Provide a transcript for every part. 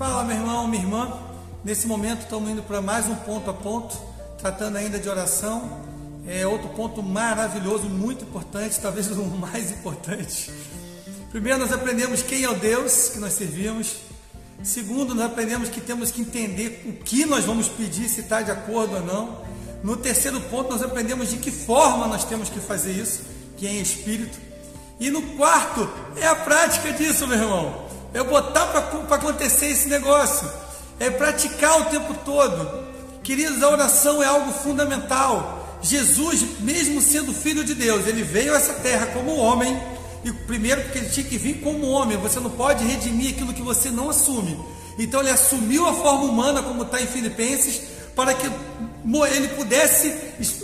Fala, meu irmão, minha irmã. Nesse momento estamos indo para mais um ponto a ponto, tratando ainda de oração. É outro ponto maravilhoso, muito importante, talvez o mais importante. Primeiro, nós aprendemos quem é o Deus que nós servimos. Segundo, nós aprendemos que temos que entender o que nós vamos pedir, se está de acordo ou não. No terceiro ponto, nós aprendemos de que forma nós temos que fazer isso, que é em espírito. E no quarto, é a prática disso, meu irmão. É botar para acontecer esse negócio. É praticar o tempo todo. Queridos, a oração é algo fundamental. Jesus, mesmo sendo filho de Deus, ele veio a essa terra como homem. E primeiro porque ele tinha que vir como homem. Você não pode redimir aquilo que você não assume. Então ele assumiu a forma humana, como está em Filipenses, para que ele pudesse,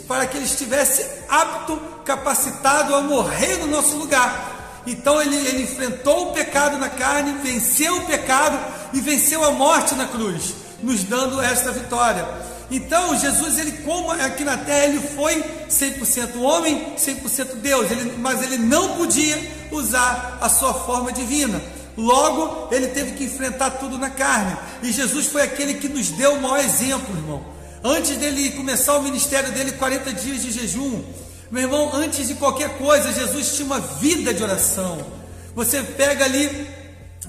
para que ele estivesse apto, capacitado a morrer no nosso lugar. Então ele, ele enfrentou o pecado na carne, venceu o pecado e venceu a morte na cruz, nos dando esta vitória. Então Jesus, ele como aqui na terra, ele foi 100% homem, 100% Deus, ele, mas ele não podia usar a sua forma divina. Logo, ele teve que enfrentar tudo na carne. E Jesus foi aquele que nos deu o maior exemplo, irmão. Antes dele começar o ministério dele, 40 dias de jejum, meu irmão, antes de qualquer coisa, Jesus tinha uma vida de oração. Você pega ali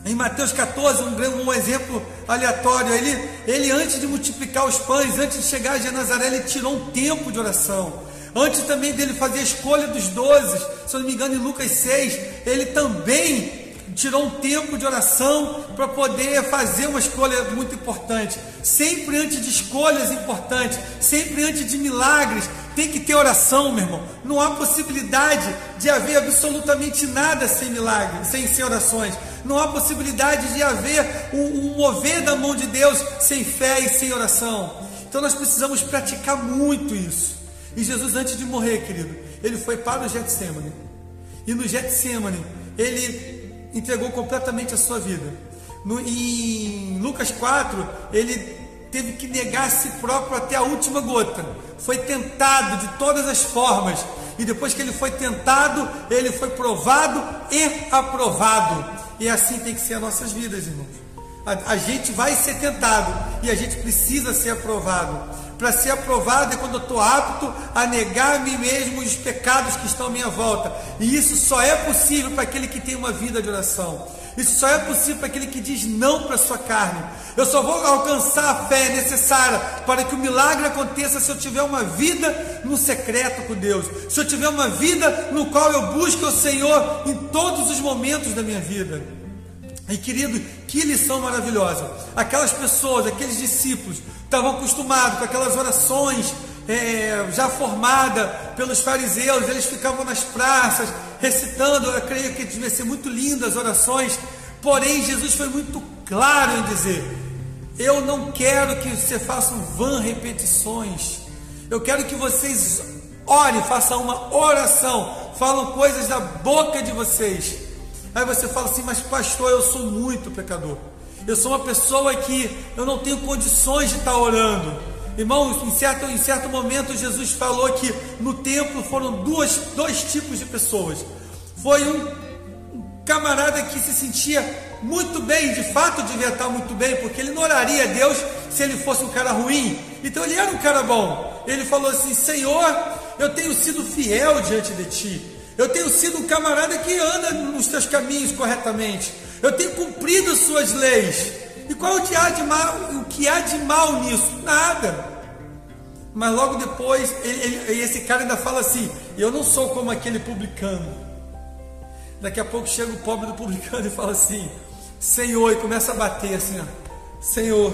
em Mateus 14, um, um exemplo aleatório, ele, ele antes de multiplicar os pães, antes de chegar a Nazaré, ele tirou um tempo de oração. Antes também dele fazer a escolha dos doze, se eu não me engano, em Lucas 6, ele também tirou um tempo de oração para poder fazer uma escolha muito importante. Sempre antes de escolhas importantes, sempre antes de milagres, tem que ter oração, meu irmão. Não há possibilidade de haver absolutamente nada sem milagres, sem, sem orações. Não há possibilidade de haver um, um mover da mão de Deus sem fé e sem oração. Então nós precisamos praticar muito isso. E Jesus, antes de morrer, querido, ele foi para o Getsemane. E no Getsemane, ele entregou completamente a sua vida. No, em Lucas 4, ele teve que negar a si próprio até a última gota. Foi tentado de todas as formas. E depois que ele foi tentado, ele foi provado e aprovado. E assim tem que ser as nossas vidas, irmãos. A, a gente vai ser tentado e a gente precisa ser aprovado. Para ser aprovado é quando eu estou apto a negar a mim mesmo os pecados que estão à minha volta. E isso só é possível para aquele que tem uma vida de oração. Isso só é possível para aquele que diz não para a sua carne. Eu só vou alcançar a fé necessária para que o milagre aconteça se eu tiver uma vida no secreto com Deus. Se eu tiver uma vida no qual eu busco o Senhor em todos os momentos da minha vida. E querido, que lição maravilhosa! Aquelas pessoas, aqueles discípulos, estavam acostumados com aquelas orações é, já formadas pelos fariseus, eles ficavam nas praças recitando, eu creio que devia ser muito lindas as orações, porém Jesus foi muito claro em dizer: Eu não quero que você façam vã repetições, eu quero que vocês orem, façam uma oração, falam coisas da boca de vocês. Aí você fala assim, mas pastor, eu sou muito pecador. Eu sou uma pessoa que eu não tenho condições de estar orando. Irmãos, em certo, em certo momento Jesus falou que no templo foram duas, dois tipos de pessoas. Foi um, camarada que se sentia muito bem, de fato devia estar muito bem, porque ele não oraria a Deus se ele fosse um cara ruim. Então ele era um cara bom. Ele falou assim: Senhor, eu tenho sido fiel diante de ti. Eu tenho sido um camarada que anda nos teus caminhos corretamente. Eu tenho cumprido as suas leis. E qual o que há de mal, o que há de mal nisso? Nada. Mas logo depois, ele, ele, esse cara ainda fala assim: Eu não sou como aquele publicano. Daqui a pouco chega o pobre do publicano e fala assim: Senhor, e começa a bater assim: ó, Senhor,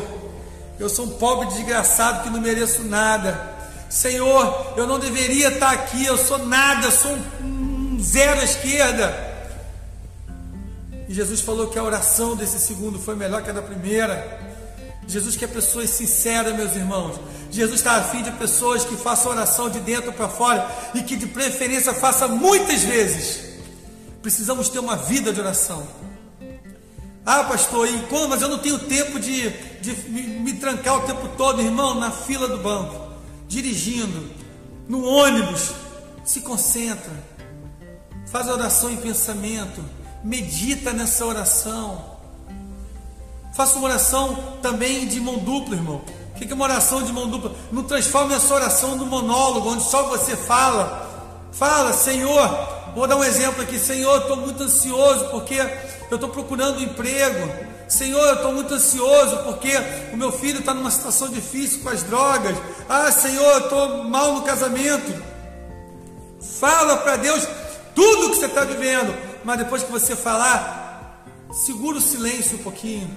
eu sou um pobre desgraçado que não mereço nada. Senhor, eu não deveria estar aqui, eu sou nada, eu sou um, um zero à esquerda. Jesus falou que a oração desse segundo foi melhor que a da primeira. Jesus quer pessoas sinceras, meus irmãos. Jesus está afim de pessoas que façam oração de dentro para fora e que de preferência faça muitas vezes. Precisamos ter uma vida de oração. Ah, pastor, e quando? Mas eu não tenho tempo de, de me, me trancar o tempo todo, irmão, na fila do banco, dirigindo, no ônibus. Se concentra, faz a oração em pensamento medita nessa oração. Faça uma oração também de mão dupla, irmão. O que é uma oração de mão dupla? Não transforme a sua oração num monólogo, onde só você fala. Fala, Senhor, vou dar um exemplo aqui. Senhor, estou muito ansioso porque eu estou procurando um emprego. Senhor, eu estou muito ansioso porque o meu filho está numa situação difícil com as drogas. Ah, Senhor, eu estou mal no casamento. Fala para Deus tudo o que você está vivendo, mas depois que você falar, segura o silêncio um pouquinho.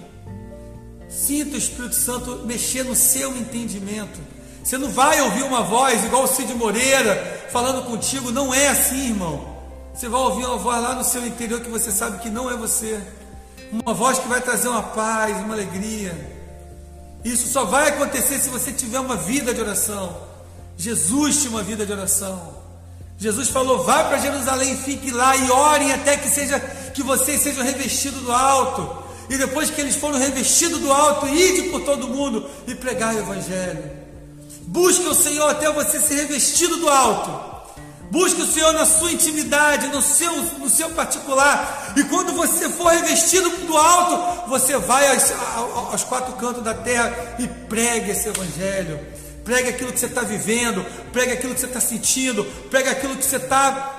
Sinta o Espírito Santo mexer no seu entendimento. Você não vai ouvir uma voz igual o Cid Moreira falando contigo, não é assim, irmão. Você vai ouvir uma voz lá no seu interior que você sabe que não é você. Uma voz que vai trazer uma paz, uma alegria. Isso só vai acontecer se você tiver uma vida de oração. Jesus tinha uma vida de oração. Jesus falou: "Vá para Jerusalém, fique lá e orem até que seja que vocês sejam revestidos do alto." E depois que eles foram revestidos do alto, ide por todo mundo e pregar o evangelho. Busque o Senhor até você ser revestido do alto. Busque o Senhor na sua intimidade, no seu, no seu particular. E quando você for revestido do alto, você vai aos, aos quatro cantos da terra e pregue esse evangelho. Pregue aquilo que você está vivendo, pregue aquilo que você está sentindo, pregue aquilo que você está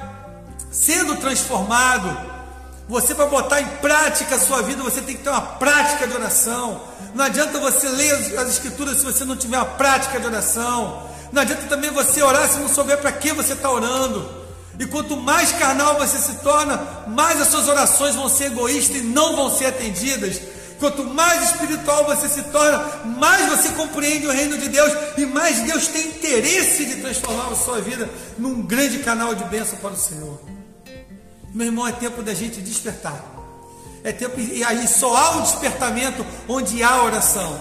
sendo transformado. Você vai botar em prática a sua vida, você tem que ter uma prática de oração. Não adianta você ler as escrituras se você não tiver uma prática de oração. Não adianta também você orar se não souber para que você está orando. E quanto mais carnal você se torna, mais as suas orações vão ser egoístas e não vão ser atendidas. Quanto mais espiritual você se torna, mais você compreende o reino de Deus e mais Deus tem interesse de transformar a sua vida num grande canal de bênção para o Senhor. Meu irmão, é tempo da gente despertar. É tempo, e aí só há um despertamento onde há oração.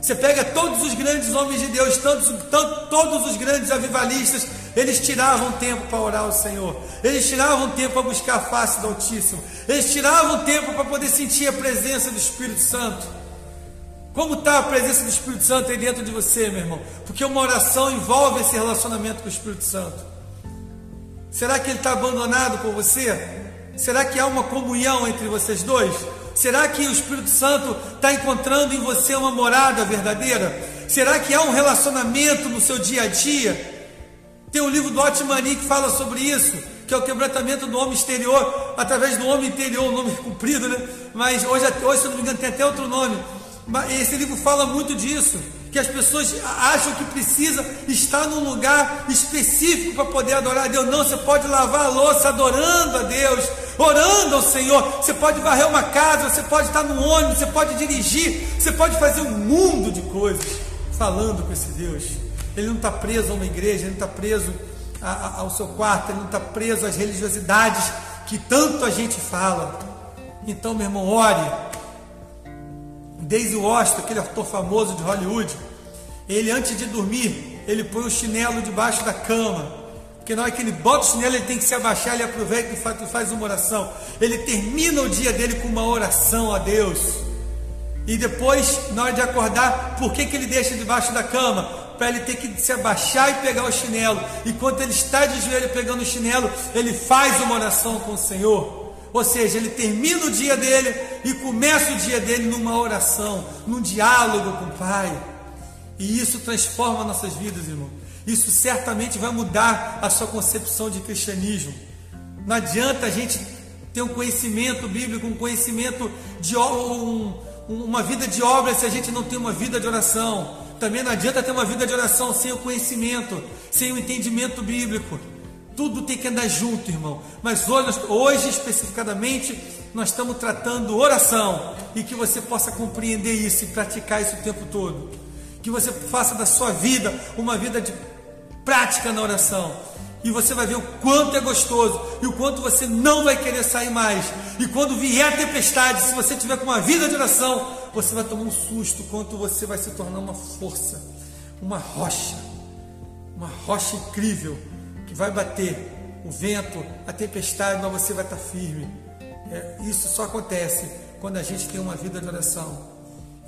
Você pega todos os grandes homens de Deus, tantos, tantos, todos os grandes avivalistas, eles tiravam tempo para orar ao Senhor, eles tiravam tempo para buscar a face do Altíssimo, eles tiravam tempo para poder sentir a presença do Espírito Santo. Como está a presença do Espírito Santo aí dentro de você, meu irmão? Porque uma oração envolve esse relacionamento com o Espírito Santo. Será que ele está abandonado por você? Será que há uma comunhão entre vocês dois? Será que o Espírito Santo está encontrando em você uma morada verdadeira? Será que há um relacionamento no seu dia a dia? Tem um livro do Otmani que fala sobre isso, que é o quebrantamento do homem exterior, através do homem interior, um nome comprido, né? Mas hoje, hoje, se não me engano, tem até outro nome. Esse livro fala muito disso que as pessoas acham que precisa estar num lugar específico para poder adorar a Deus. Não, você pode lavar a louça adorando a Deus, orando ao Senhor. Você pode varrer uma casa, você pode estar no ônibus, você pode dirigir, você pode fazer um mundo de coisas falando com esse Deus. Ele não está preso a uma igreja, ele não está preso a, a, ao seu quarto, ele não está preso às religiosidades que tanto a gente fala. Então, meu irmão, ore Daisy Washington, aquele ator famoso de Hollywood, ele antes de dormir, ele põe o chinelo debaixo da cama. Porque na hora que ele bota o chinelo, ele tem que se abaixar, ele aproveita e faz, faz uma oração. Ele termina o dia dele com uma oração a Deus. E depois, na hora de acordar, por que, que ele deixa debaixo da cama? Para ele ter que se abaixar e pegar o chinelo. Enquanto ele está de joelho pegando o chinelo, ele faz uma oração com o Senhor. Ou seja, ele termina o dia dele e começa o dia dele numa oração, num diálogo com o Pai. E isso transforma nossas vidas, irmão. Isso certamente vai mudar a sua concepção de cristianismo. Não adianta a gente ter um conhecimento bíblico, um conhecimento de um, uma vida de obra se a gente não tem uma vida de oração. Também não adianta ter uma vida de oração sem o conhecimento, sem o entendimento bíblico. Tudo tem que andar junto, irmão. Mas hoje, hoje especificadamente, nós estamos tratando oração e que você possa compreender isso e praticar isso o tempo todo. Que você faça da sua vida uma vida de prática na oração. E você vai ver o quanto é gostoso e o quanto você não vai querer sair mais. E quando vier a tempestade, se você tiver com uma vida de oração, você vai tomar um susto, quanto você vai se tornar uma força, uma rocha, uma rocha incrível que vai bater o vento, a tempestade, mas você vai estar firme. É, isso só acontece quando a gente tem uma vida de oração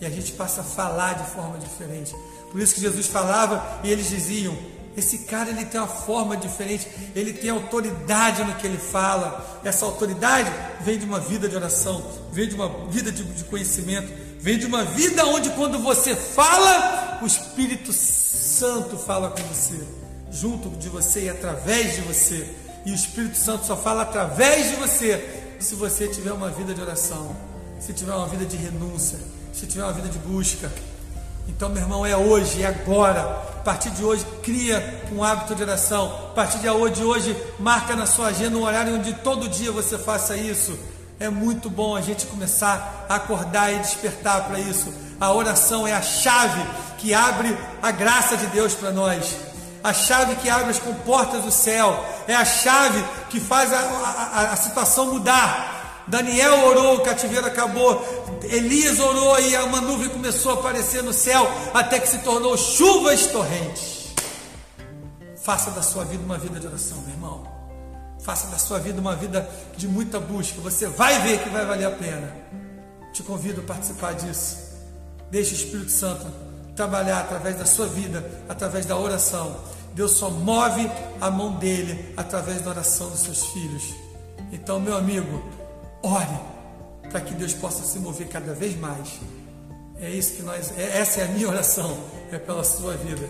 e a gente passa a falar de forma diferente. Por isso que Jesus falava e eles diziam: esse cara ele tem uma forma diferente, ele tem autoridade no que ele fala. Essa autoridade vem de uma vida de oração, vem de uma vida de, de conhecimento, Vem de uma vida onde quando você fala, o Espírito Santo fala com você, junto de você e através de você. E o Espírito Santo só fala através de você se você tiver uma vida de oração, se tiver uma vida de renúncia, se tiver uma vida de busca. Então, meu irmão, é hoje, é agora. A partir de hoje, cria um hábito de oração. A partir de hoje, marca na sua agenda um horário onde todo dia você faça isso. É muito bom a gente começar a acordar e despertar para isso. A oração é a chave que abre a graça de Deus para nós. A chave que abre as comportas do céu. É a chave que faz a, a, a situação mudar. Daniel orou, o cativeiro acabou. Elias orou e uma nuvem começou a aparecer no céu até que se tornou chuvas torrentes. Faça da sua vida uma vida de oração, meu irmão. Faça da sua vida uma vida de muita busca. Você vai ver que vai valer a pena. Te convido a participar disso. Deixe o Espírito Santo trabalhar através da sua vida, através da oração. Deus só move a mão dele através da oração dos seus filhos. Então, meu amigo, ore para que Deus possa se mover cada vez mais. É isso que nós, é, essa é a minha oração, é pela sua vida.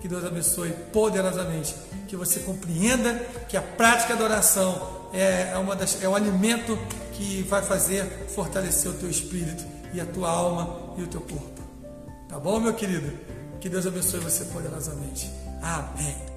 Que Deus abençoe poderosamente. Que você compreenda que a prática da oração é, uma das, é o alimento que vai fazer fortalecer o teu espírito e a tua alma e o teu corpo. Tá bom, meu querido? Que Deus abençoe você poderosamente. Amém.